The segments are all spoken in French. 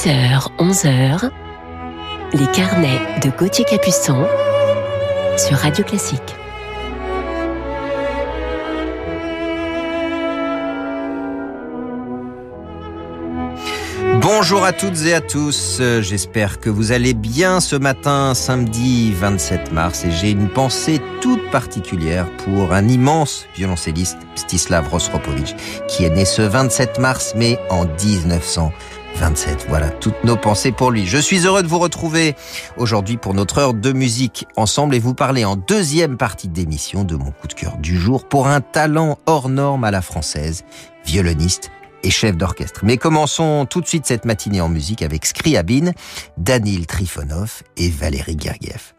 10h, 11h, les carnets de Gauthier Capuçon sur Radio Classique. Bonjour à toutes et à tous, j'espère que vous allez bien ce matin, samedi 27 mars, et j'ai une pensée toute particulière pour un immense violoncelliste, Stislav Rostropovich, qui est né ce 27 mars, mais en 1927. Voilà, toutes nos pensées pour lui. Je suis heureux de vous retrouver aujourd'hui pour notre heure de musique ensemble et vous parler en deuxième partie d'émission de mon coup de cœur du jour pour un talent hors norme à la française, violoniste, et chef d'orchestre. Mais commençons tout de suite cette matinée en musique avec Scriabine, Danil Trifonov et Valérie Gergiev.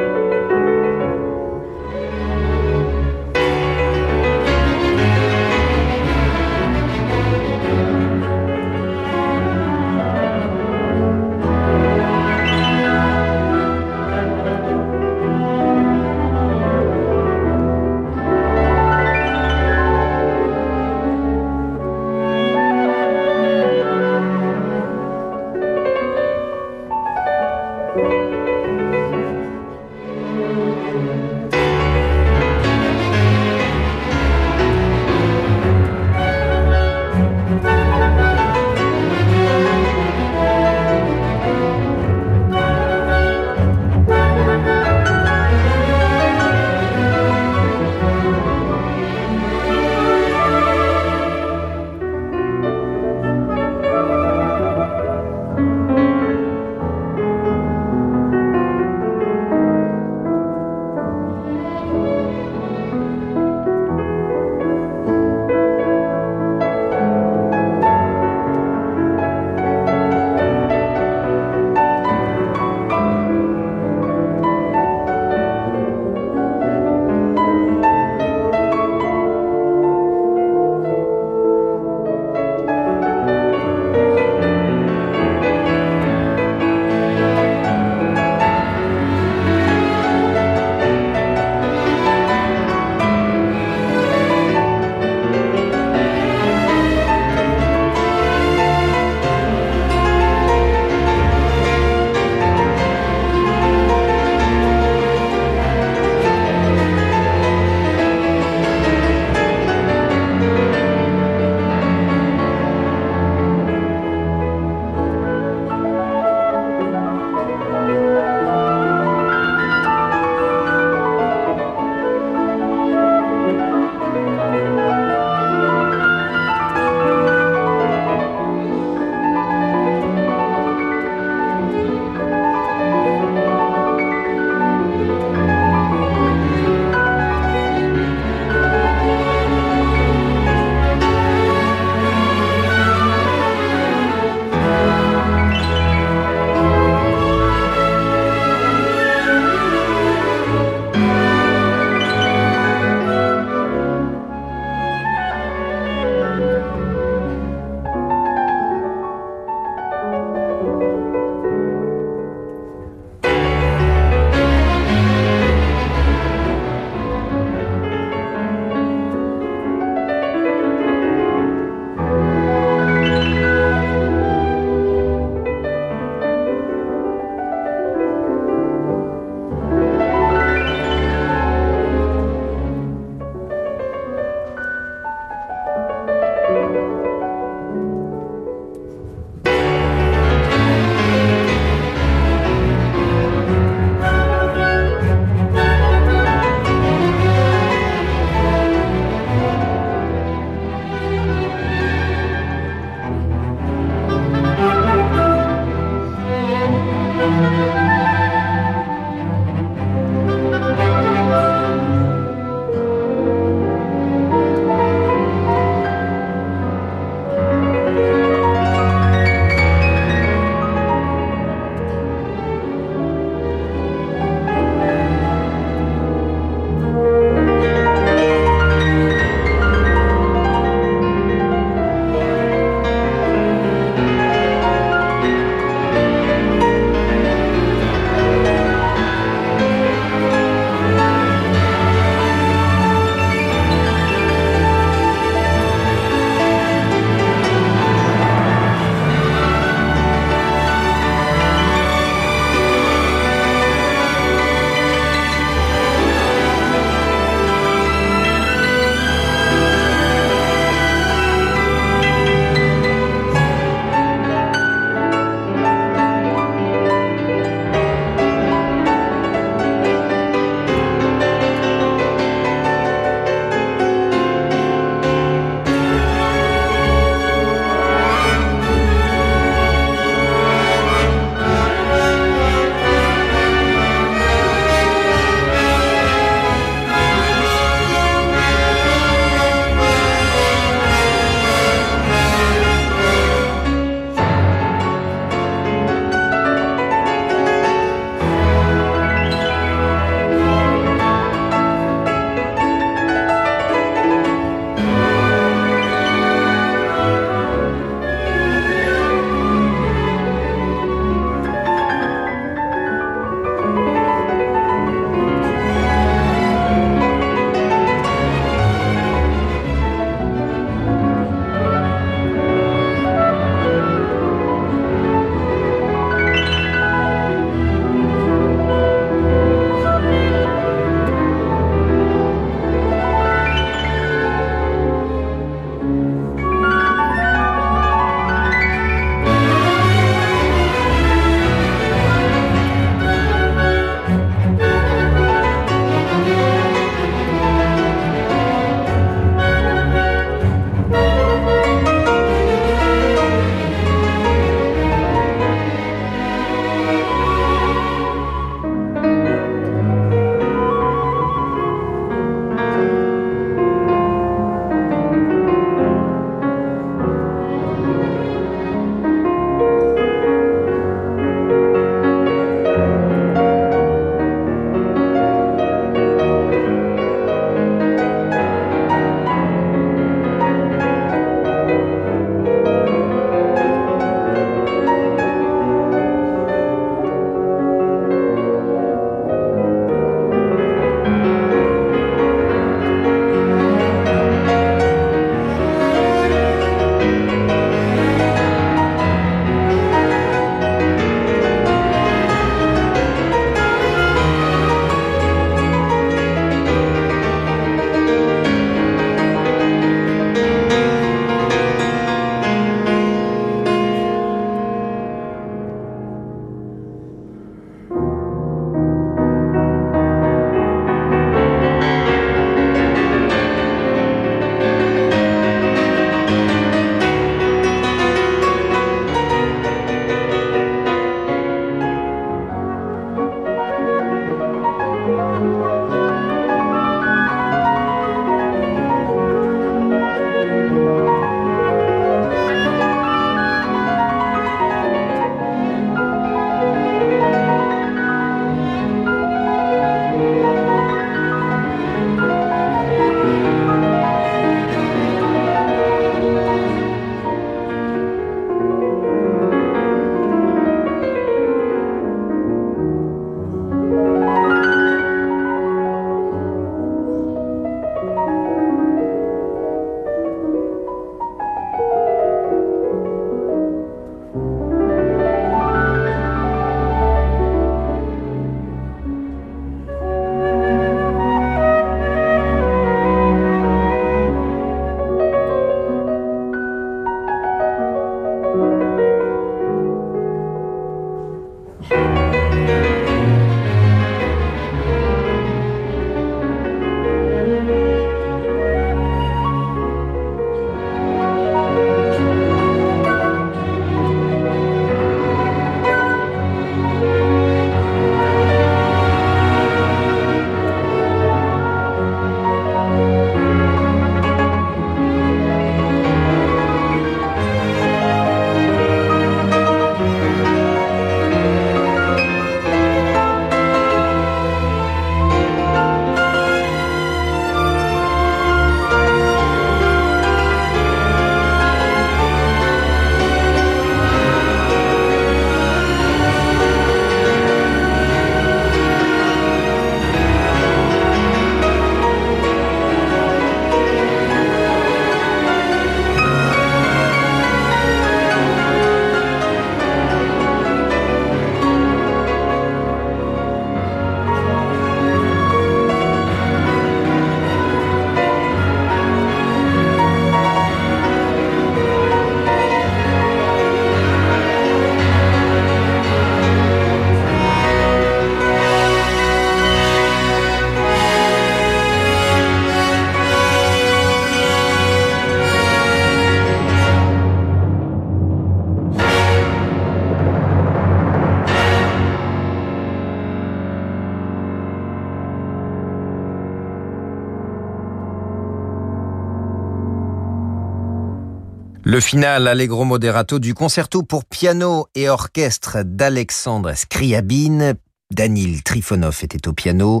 Le final allegro moderato du concerto pour piano et orchestre d'Alexandre Scriabine. Danil Trifonov était au piano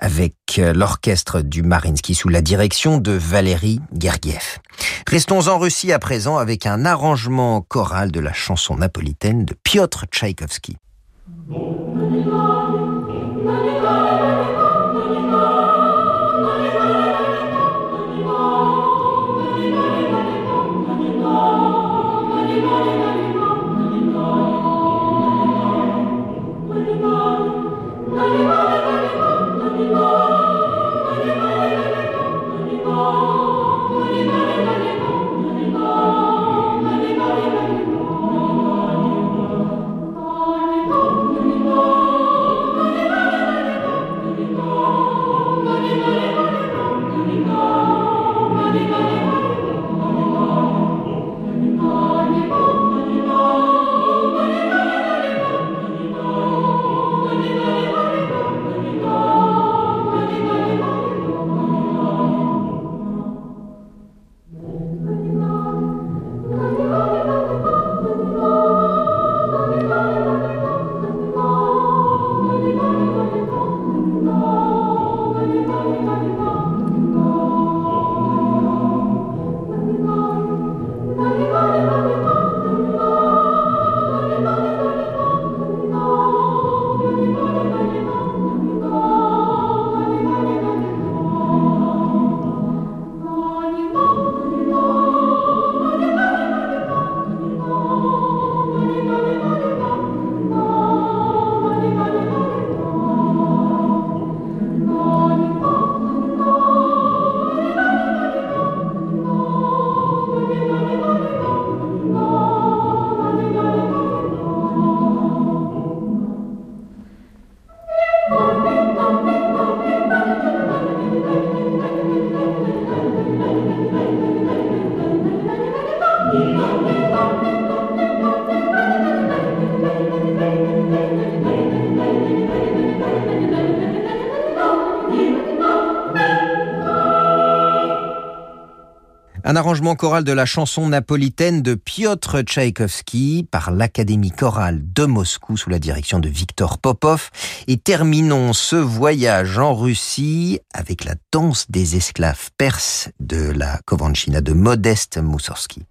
avec l'orchestre du Marinsky sous la direction de Valérie Gergiev. Restons en Russie à présent avec un arrangement choral de la chanson napolitaine de Piotr Tchaïkovski. Un arrangement choral de la chanson napolitaine de Piotr Tchaïkovski par l'Académie chorale de Moscou sous la direction de Viktor Popov. Et terminons ce voyage en Russie avec la danse des esclaves perses de la Kovanchina de Modeste Moussorski.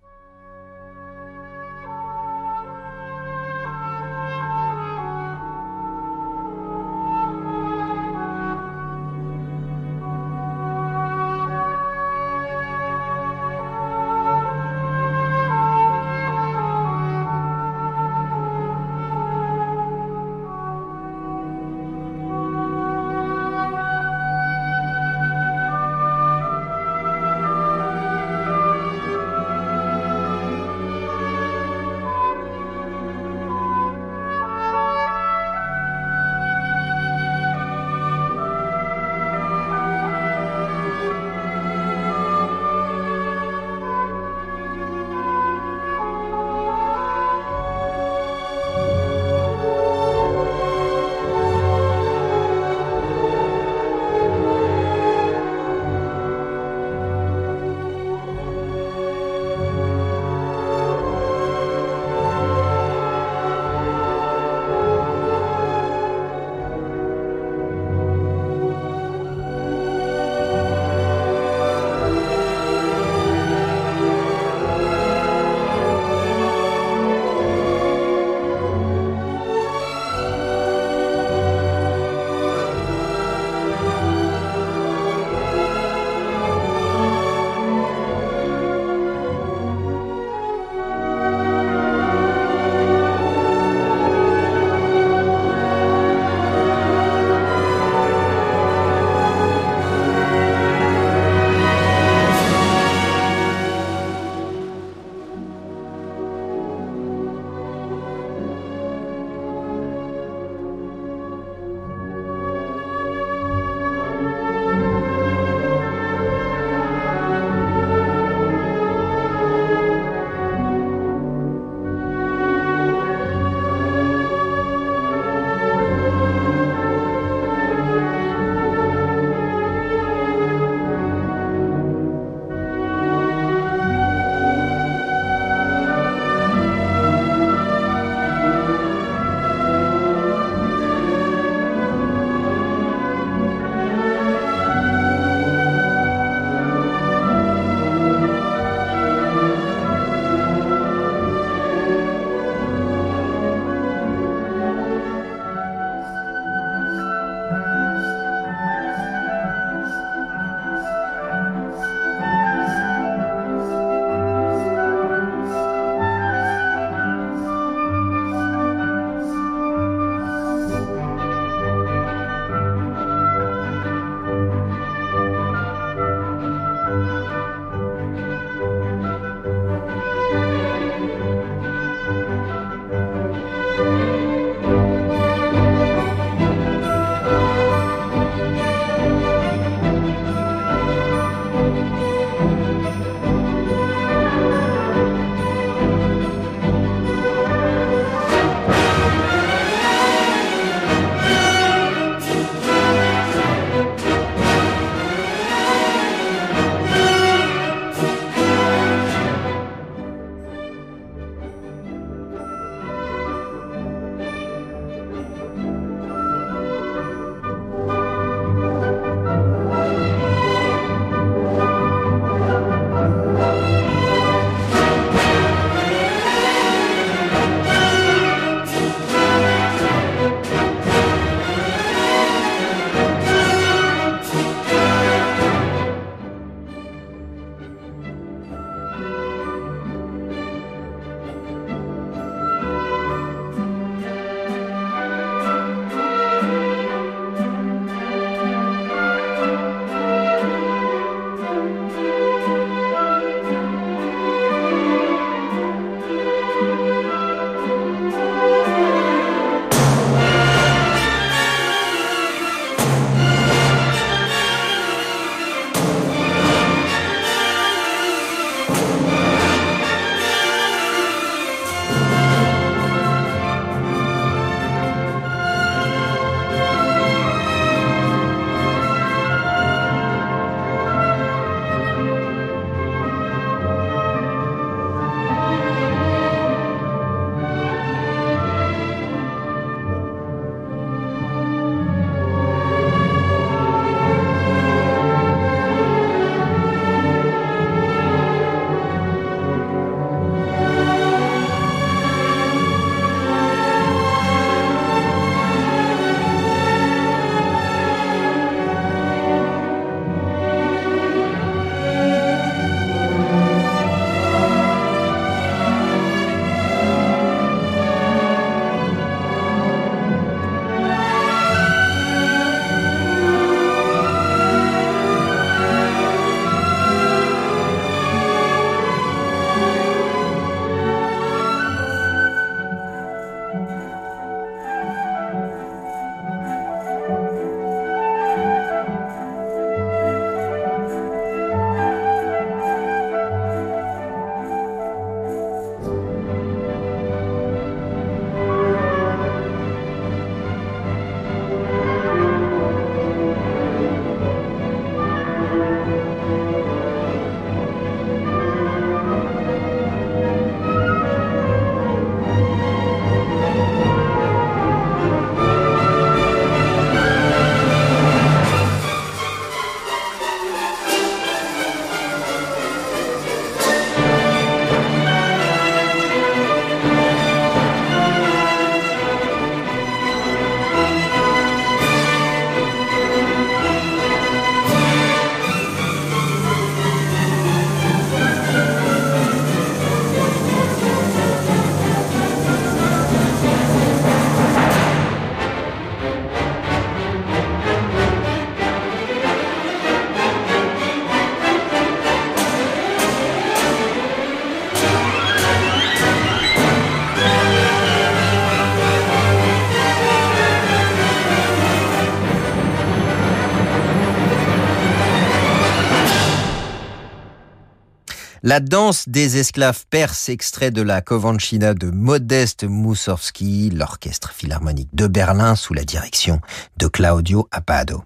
La danse des esclaves perses, extrait de la Covanchina de Modeste Moussorski, l'orchestre philharmonique de Berlin sous la direction de Claudio Apado.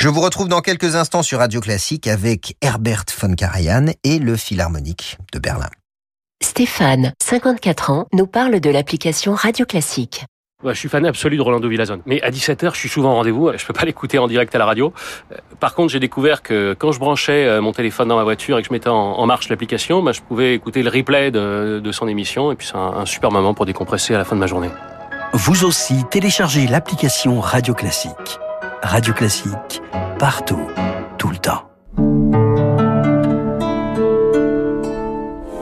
Je vous retrouve dans quelques instants sur Radio Classique avec Herbert von Karajan et le Philharmonique de Berlin. Stéphane, 54 ans, nous parle de l'application Radio Classique. Je suis fan absolu de Rolando Villazone. Mais à 17h, je suis souvent en rendez-vous. Je peux pas l'écouter en direct à la radio. Euh, par contre, j'ai découvert que quand je branchais euh, mon téléphone dans ma voiture et que je mettais en marche l'application, bah, je pouvais écouter le replay de, de son émission. Et puis, c'est un, un super moment pour décompresser à la fin de ma journée. Vous aussi, téléchargez l'application Radio Classique. Radio Classique, partout, tout le temps.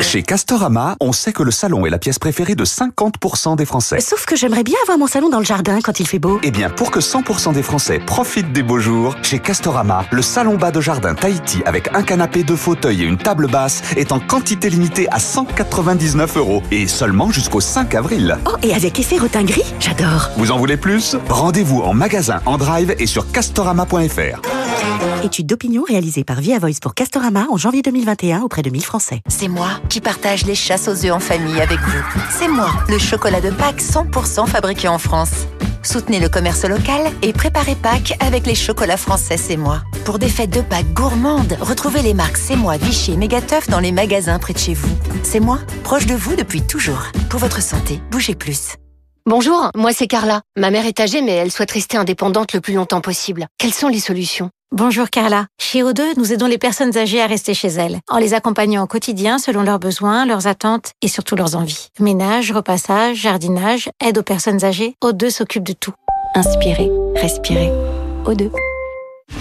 Chez Castorama, on sait que le salon est la pièce préférée de 50% des Français. Sauf que j'aimerais bien avoir mon salon dans le jardin quand il fait beau. Eh bien, pour que 100% des Français profitent des beaux jours, chez Castorama, le salon bas de jardin Tahiti avec un canapé, deux fauteuils et une table basse est en quantité limitée à 199 euros et seulement jusqu'au 5 avril. Oh, et avec effet rotin gris J'adore. Vous en voulez plus? Rendez-vous en magasin, en drive et sur castorama.fr. Étude d'opinion réalisée par Via Voice pour Castorama en janvier 2021 auprès de 1000 Français. C'est moi qui partage les chasses aux œufs en famille avec vous. C'est moi, le chocolat de Pâques 100% fabriqué en France. Soutenez le commerce local et préparez Pâques avec les chocolats français C'est moi. Pour des fêtes de Pâques gourmandes, retrouvez les marques C'est moi, Vichy et Mégateuf dans les magasins près de chez vous. C'est moi, proche de vous depuis toujours. Pour votre santé, bougez plus. Bonjour, moi c'est Carla. Ma mère est âgée mais elle souhaite rester indépendante le plus longtemps possible. Quelles sont les solutions? Bonjour Carla. Chez O2, nous aidons les personnes âgées à rester chez elles, en les accompagnant au quotidien selon leurs besoins, leurs attentes et surtout leurs envies. Ménage, repassage, jardinage, aide aux personnes âgées, O2 s'occupe de tout. Inspirez, respirez. O2.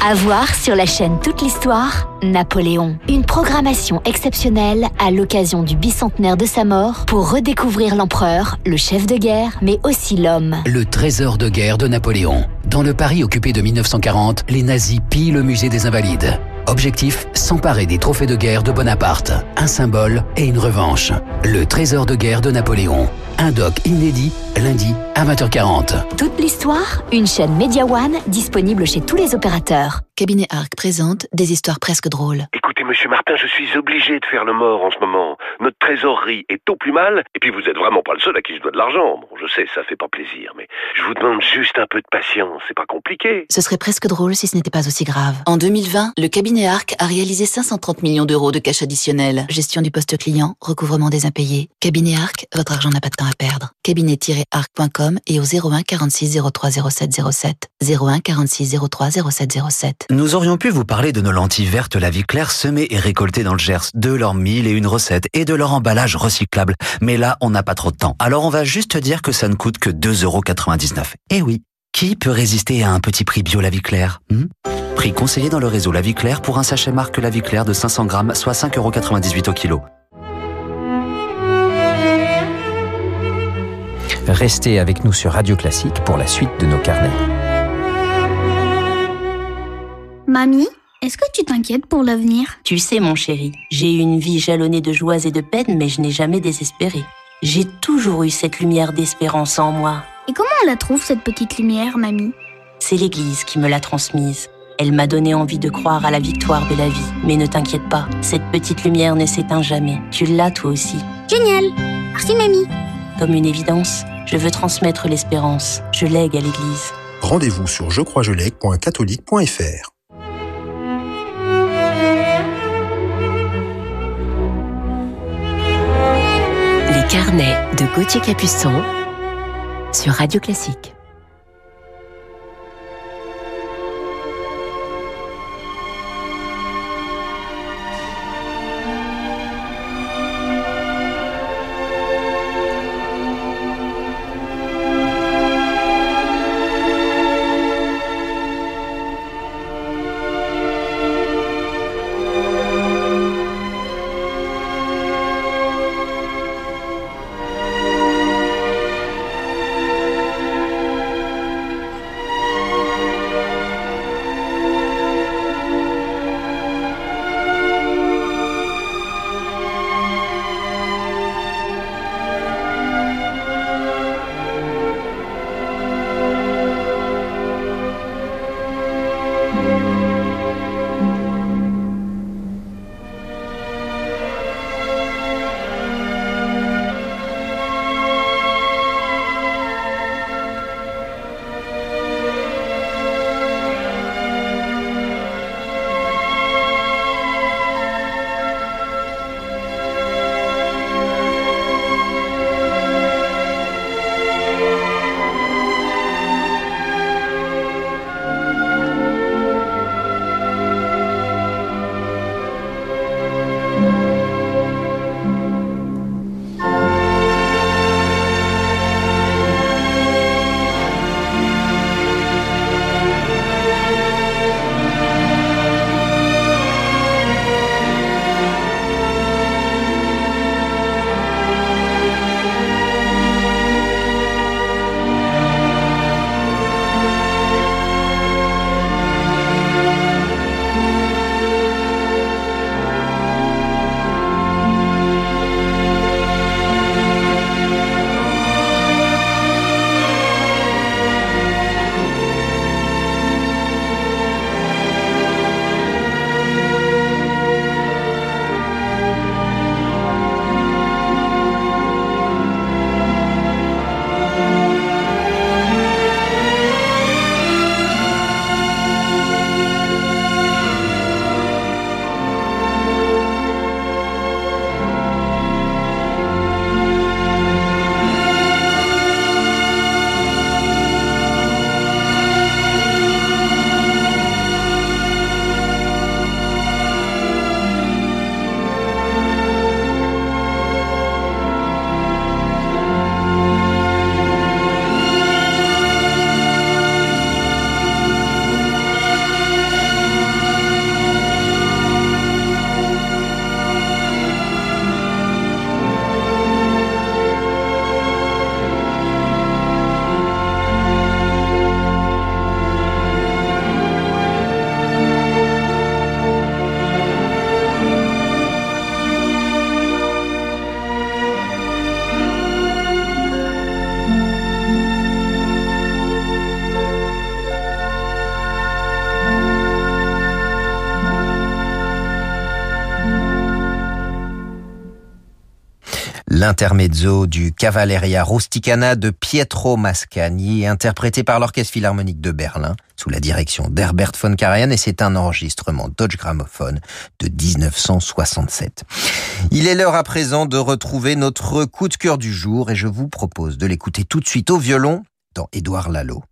À voir sur la chaîne Toute l'Histoire, Napoléon. Une programmation exceptionnelle à l'occasion du bicentenaire de sa mort pour redécouvrir l'empereur, le chef de guerre, mais aussi l'homme. Le trésor de guerre de Napoléon. Dans le Paris occupé de 1940, les nazis pillent le musée des Invalides. Objectif, s'emparer des trophées de guerre de Bonaparte. Un symbole et une revanche. Le trésor de guerre de Napoléon. Un doc inédit, lundi à 20h40. Toute l'histoire, une chaîne Media One disponible chez tous les opérateurs. Cabinet Arc présente des histoires presque drôles. Écoutez, monsieur Martin, je suis obligé de faire le mort en ce moment. Notre trésorerie est au plus mal, et puis vous êtes vraiment pas le seul à qui je dois de l'argent. Bon, je sais, ça fait pas plaisir, mais je vous demande juste un peu de patience, c'est pas compliqué. Ce serait presque drôle si ce n'était pas aussi grave. En 2020, le cabinet Arc a réalisé 530 millions d'euros de cash additionnel. Gestion du poste client, recouvrement des impayés. Cabinet Arc, votre argent n'a pas de temps à perdre. Cabinet-arc.com et au 01 46 03 07 07. 01 46 03 07 07. Nous aurions pu vous parler de nos lentilles vertes La Vie Claire semées et récoltées dans le Gers, de leurs mille et une recettes et de leur emballage recyclable. Mais là, on n'a pas trop de temps. Alors on va juste dire que ça ne coûte que 2,99€. Eh oui, qui peut résister à un petit prix bio La Vie Claire hmm? Prix conseillé dans le réseau La Vie Claire pour un sachet marque La Vie Claire de 500 grammes, soit 5,98€ au kilo. Restez avec nous sur Radio Classique pour la suite de nos carnets. Mamie, est-ce que tu t'inquiètes pour l'avenir? Tu sais, mon chéri, j'ai eu une vie jalonnée de joies et de peines, mais je n'ai jamais désespéré. J'ai toujours eu cette lumière d'espérance en moi. Et comment on la trouve, cette petite lumière, mamie? C'est l'Église qui me l'a transmise. Elle m'a donné envie de croire à la victoire de la vie. Mais ne t'inquiète pas, cette petite lumière ne s'éteint jamais. Tu l'as toi aussi. Génial Merci, mamie Comme une évidence, je veux transmettre l'espérance. Je lègue à l'Église. Rendez-vous sur jecroisjelègue.catholique.fr Les carnets de Gauthier Capuçon sur Radio Classique. L'intermezzo du Cavalleria Rusticana de Pietro Mascagni, interprété par l'Orchestre Philharmonique de Berlin, sous la direction d'Herbert von Karajan, et c'est un enregistrement Dodge Gramophone de 1967. Il est l'heure à présent de retrouver notre coup de cœur du jour, et je vous propose de l'écouter tout de suite au violon dans Édouard Lalo.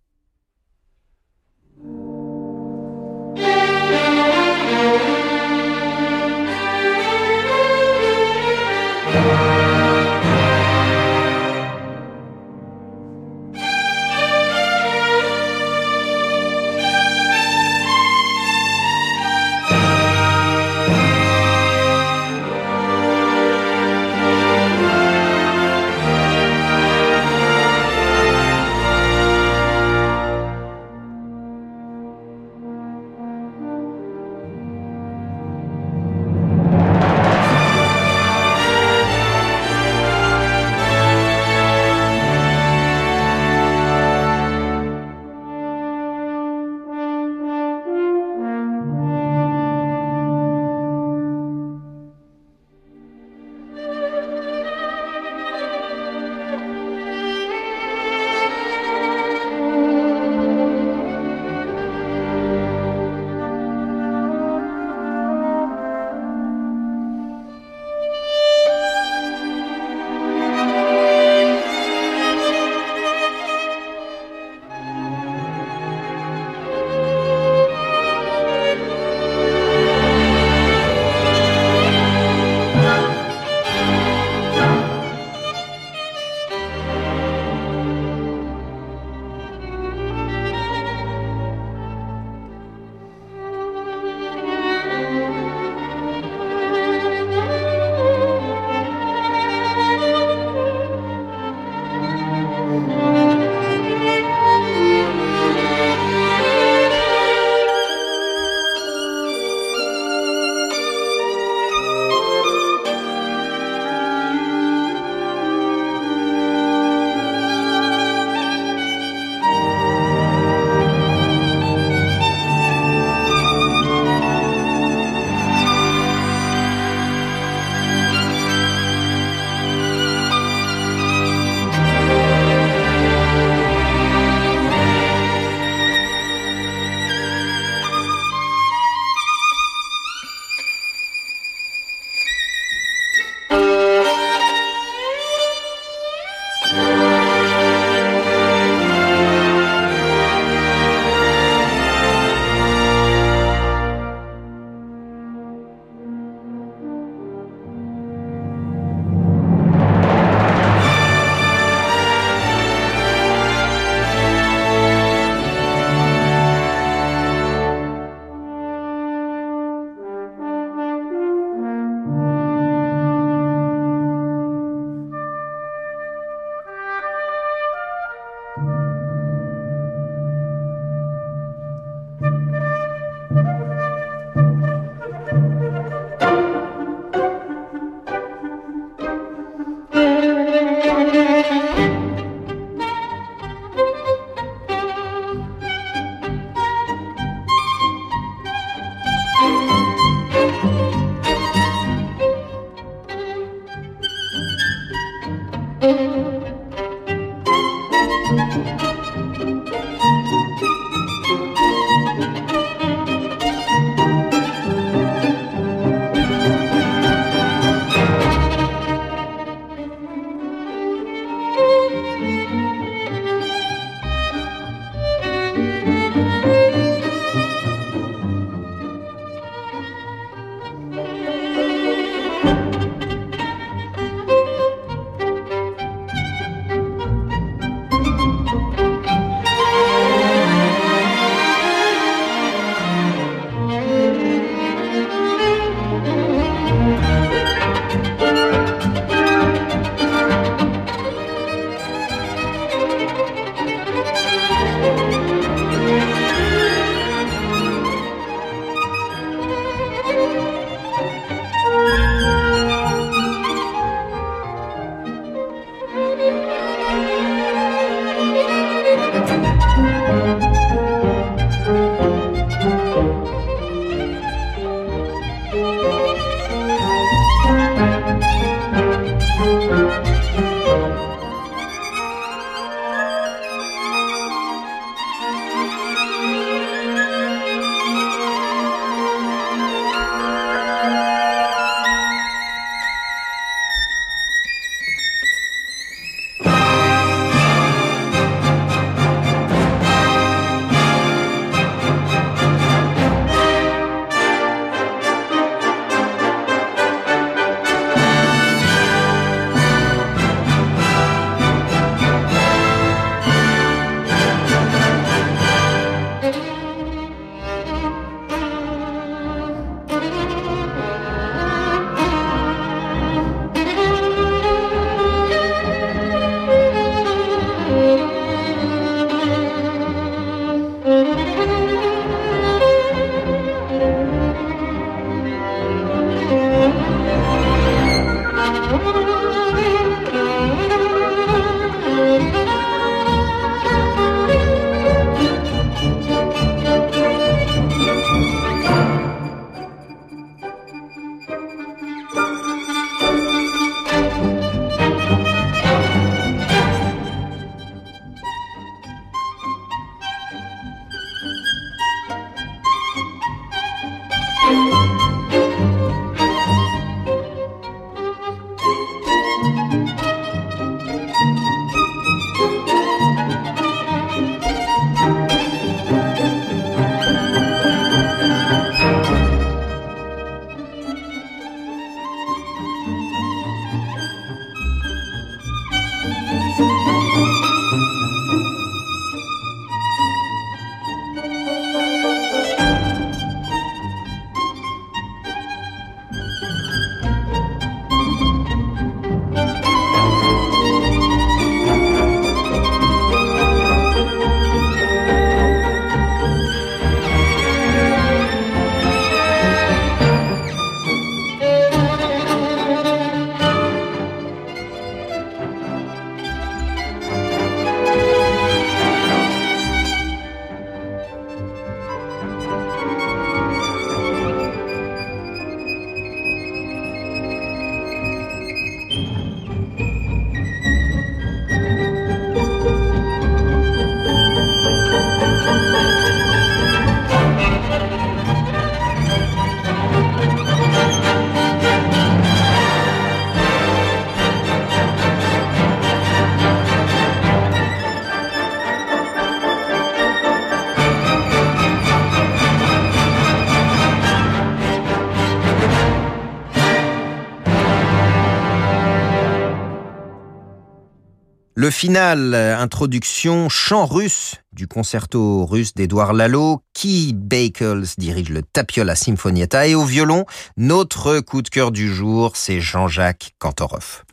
Le final, introduction, chant russe du concerto russe d'Edouard Lalo, Key Bakels dirige le Tapiola Sinfonietta et au violon, notre coup de cœur du jour, c'est Jean-Jacques Kantorov.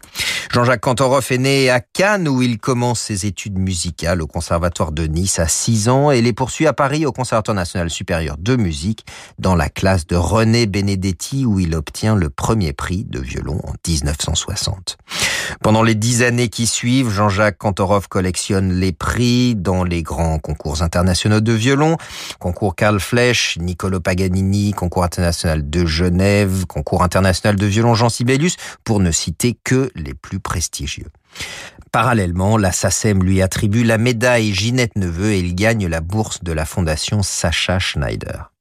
Jean-Jacques Kantorov est né à Cannes où il commence ses études musicales au Conservatoire de Nice à 6 ans et les poursuit à Paris au Conservatoire national supérieur de musique dans la classe de René Benedetti où il obtient le premier prix de violon en 1960. Pendant les dix années qui suivent, Jean-Jacques Kantorov collectionne les prix dans les grands concours internationaux de violon, concours Karl Flech, Niccolo Paganini, concours international de Genève, concours international de violon Jean Sibelius, pour ne citer que plus prestigieux. Parallèlement, la SACEM lui attribue la médaille Ginette Neveu et il gagne la bourse de la fondation Sacha Schneider.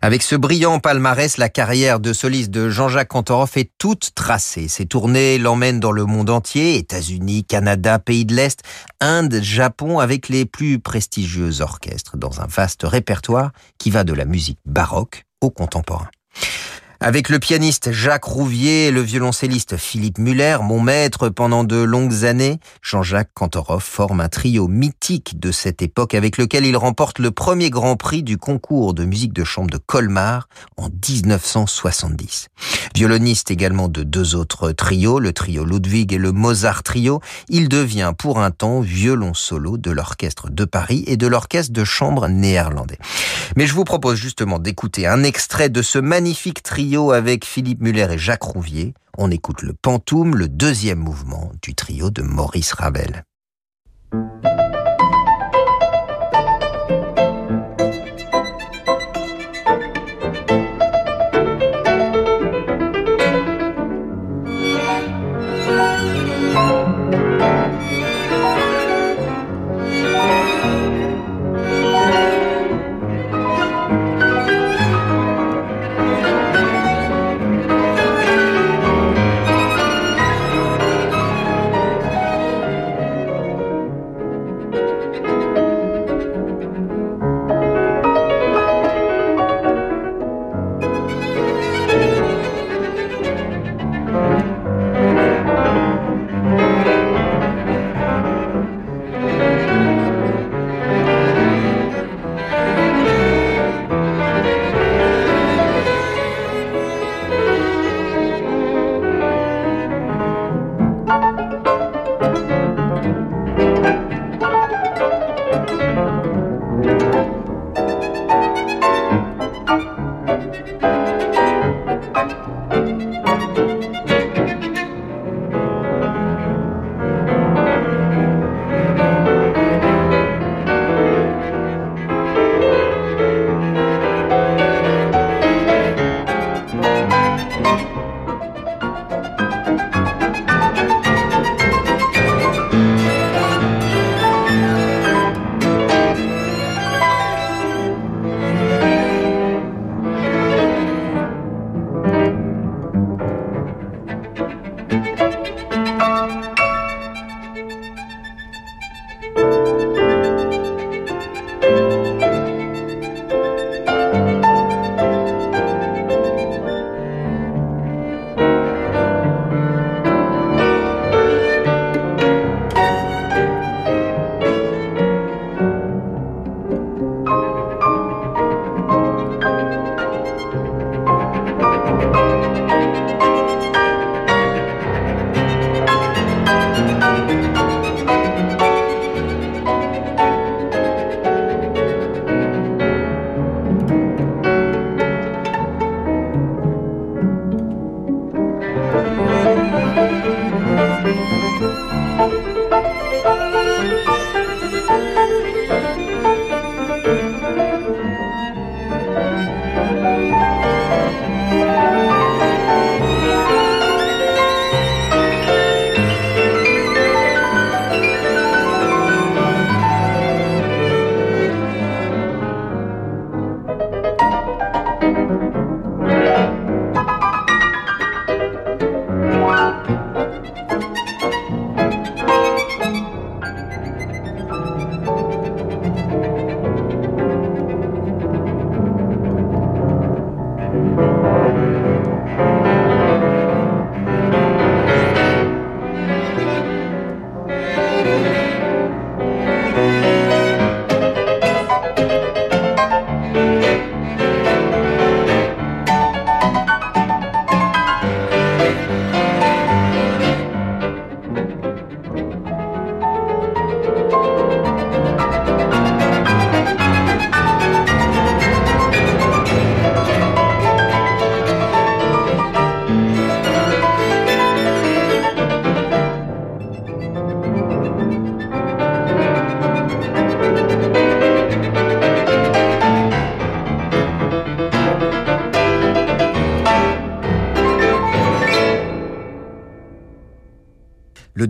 Avec ce brillant palmarès, la carrière de soliste de Jean-Jacques Cantorov est toute tracée. Ses tournées l'emmènent dans le monde entier, États-Unis, Canada, pays de l'Est, Inde, Japon, avec les plus prestigieux orchestres, dans un vaste répertoire qui va de la musique baroque au contemporain. Avec le pianiste Jacques Rouvier et le violoncelliste Philippe Muller, mon maître pendant de longues années, Jean-Jacques Kantorov forme un trio mythique de cette époque avec lequel il remporte le premier grand prix du concours de musique de chambre de Colmar en 1970. Violoniste également de deux autres trios, le trio Ludwig et le Mozart Trio, il devient pour un temps violon solo de l'orchestre de Paris et de l'orchestre de chambre néerlandais. Mais je vous propose justement d'écouter un extrait de ce magnifique trio avec Philippe Muller et Jacques Rouvier. On écoute le Pantoum, le deuxième mouvement du trio de Maurice Ravel.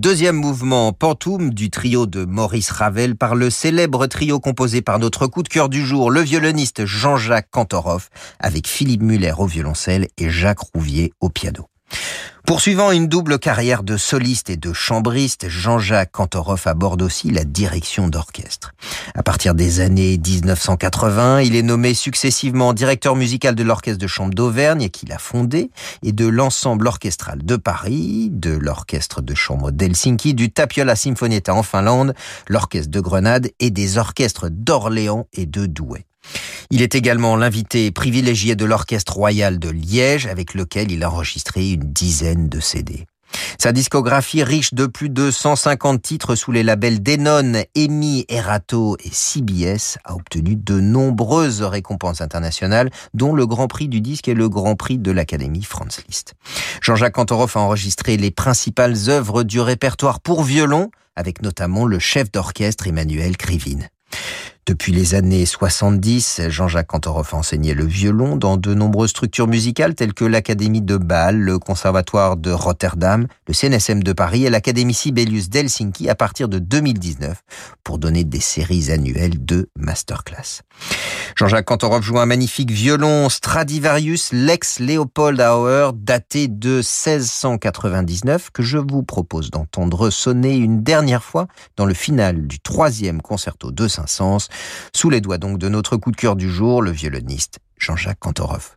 Deuxième mouvement, Pantoum, du trio de Maurice Ravel, par le célèbre trio composé par notre coup de cœur du jour, le violoniste Jean-Jacques Cantoroff, avec Philippe Muller au violoncelle et Jacques Rouvier au piano. Poursuivant une double carrière de soliste et de chambriste, Jean-Jacques Cantoroff aborde aussi la direction d'orchestre. À partir des années 1980, il est nommé successivement directeur musical de l'orchestre de chambre d'Auvergne qu'il a fondé et de l'ensemble orchestral de Paris, de l'orchestre de chambre d'Helsinki, du Tapiola Sinfonietta en Finlande, l'orchestre de Grenade et des orchestres d'Orléans et de Douai. Il est également l'invité privilégié de l'Orchestre Royal de Liège, avec lequel il a enregistré une dizaine de CD. Sa discographie riche de plus de 150 titres sous les labels Denon, EMI, Erato et CBS a obtenu de nombreuses récompenses internationales, dont le Grand Prix du disque et le Grand Prix de l'Académie Franz Liszt. Jean-Jacques Cantoroff a enregistré les principales œuvres du répertoire pour violon, avec notamment le chef d'orchestre Emmanuel Krivine. Depuis les années 70, Jean-Jacques Cantoroff a enseigné le violon dans de nombreuses structures musicales telles que l'Académie de Bâle, le Conservatoire de Rotterdam, le CNSM de Paris et l'Académie Sibelius d'Helsinki à partir de 2019 pour donner des séries annuelles de masterclass. Jean-Jacques Cantoroff joue un magnifique violon Stradivarius Lex Leopold Auer daté de 1699 que je vous propose d'entendre sonner une dernière fois dans le final du troisième concerto de Saint-Saëns sous les doigts donc de notre coup de cœur du jour, le violoniste Jean-Jacques Cantoroff.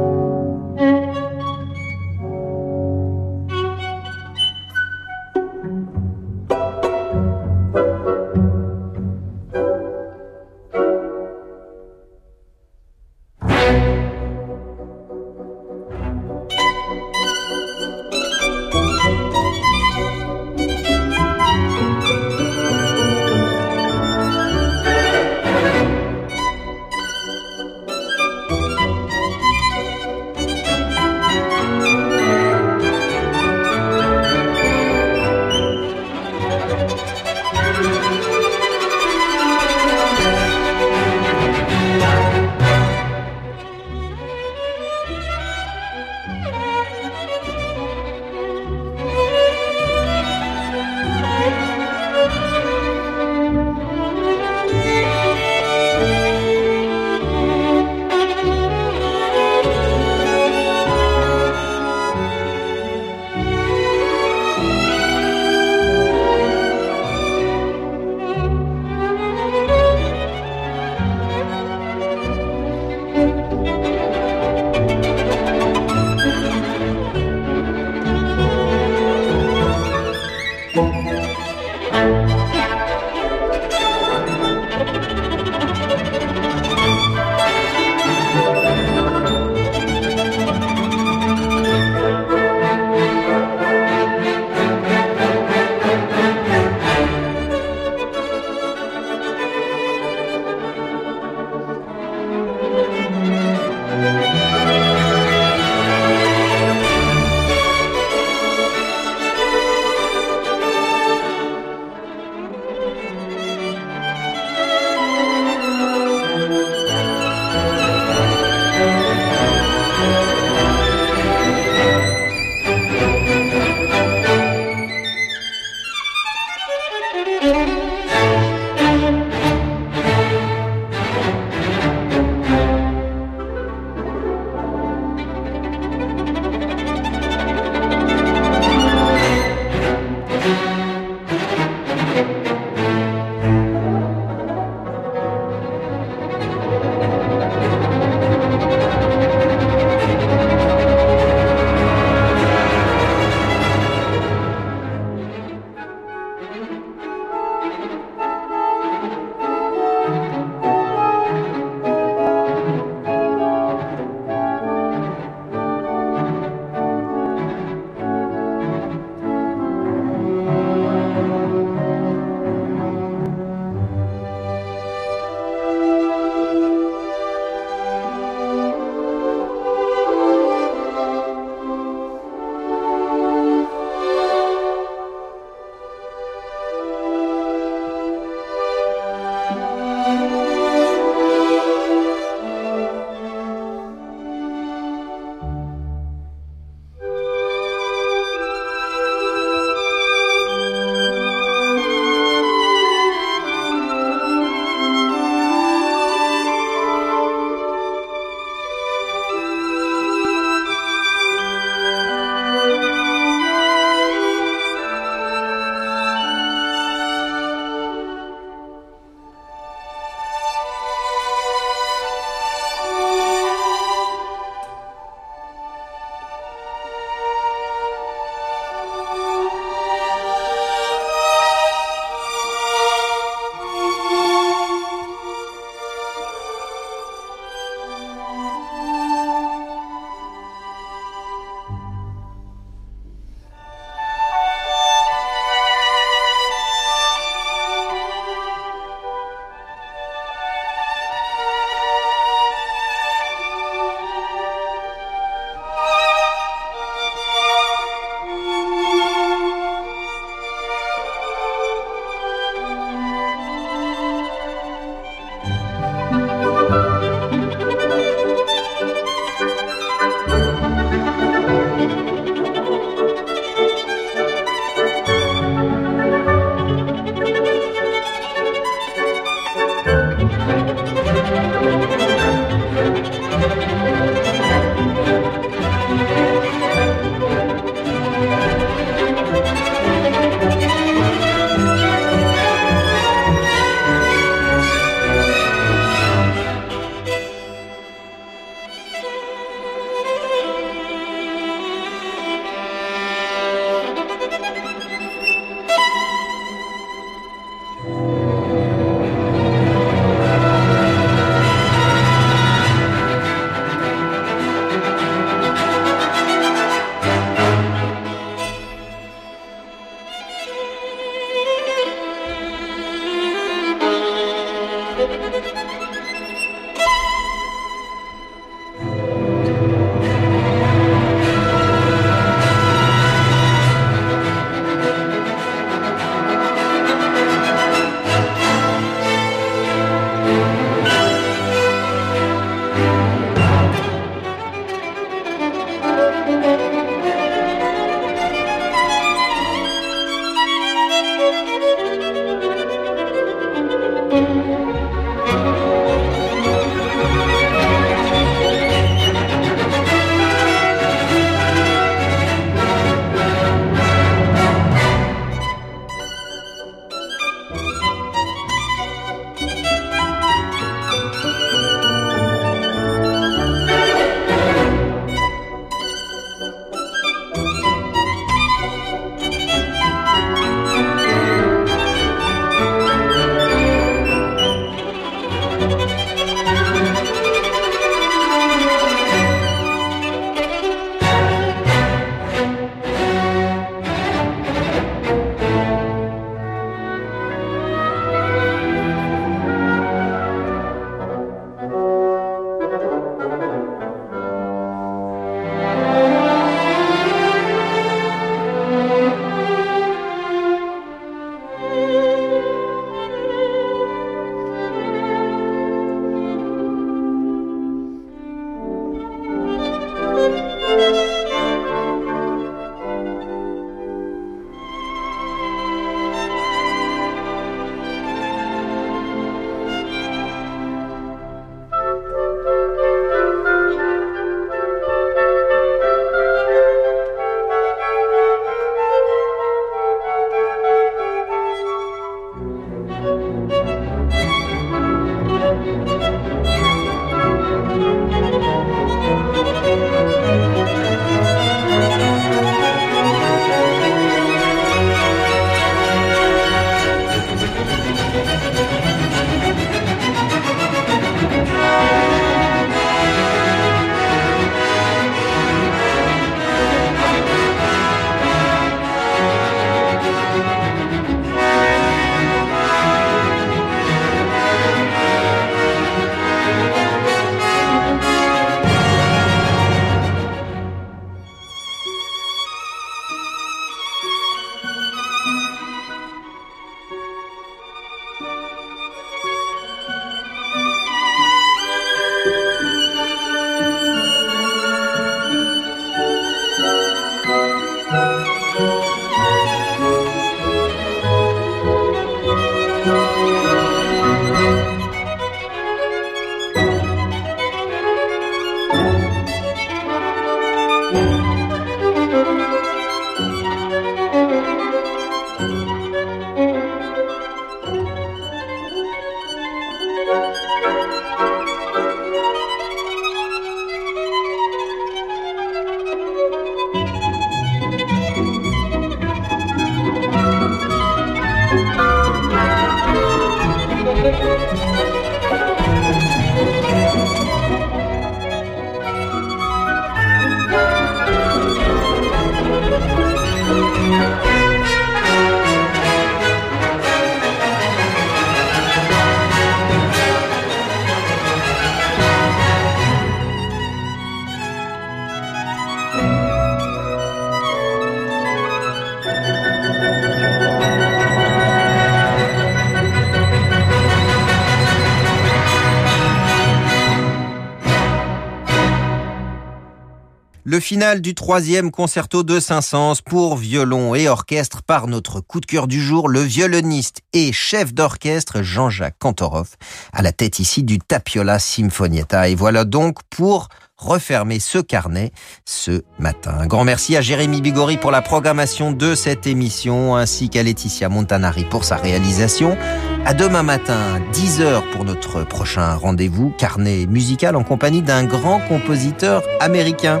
Le final du troisième concerto de Saint-Saëns pour violon et orchestre par notre coup de cœur du jour, le violoniste et chef d'orchestre Jean-Jacques Kantorov, à la tête ici du Tapiola Sinfonietta. Et voilà donc pour refermer ce carnet ce matin. Un grand merci à Jérémy Bigori pour la programmation de cette émission, ainsi qu'à Laetitia Montanari pour sa réalisation. À demain matin, 10h pour notre prochain rendez-vous, carnet musical en compagnie d'un grand compositeur américain.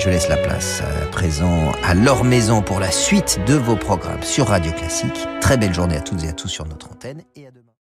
Je laisse la place à présent à leur maison pour la suite de vos programmes sur Radio Classique. Très belle journée à toutes et à tous sur notre antenne et à demain.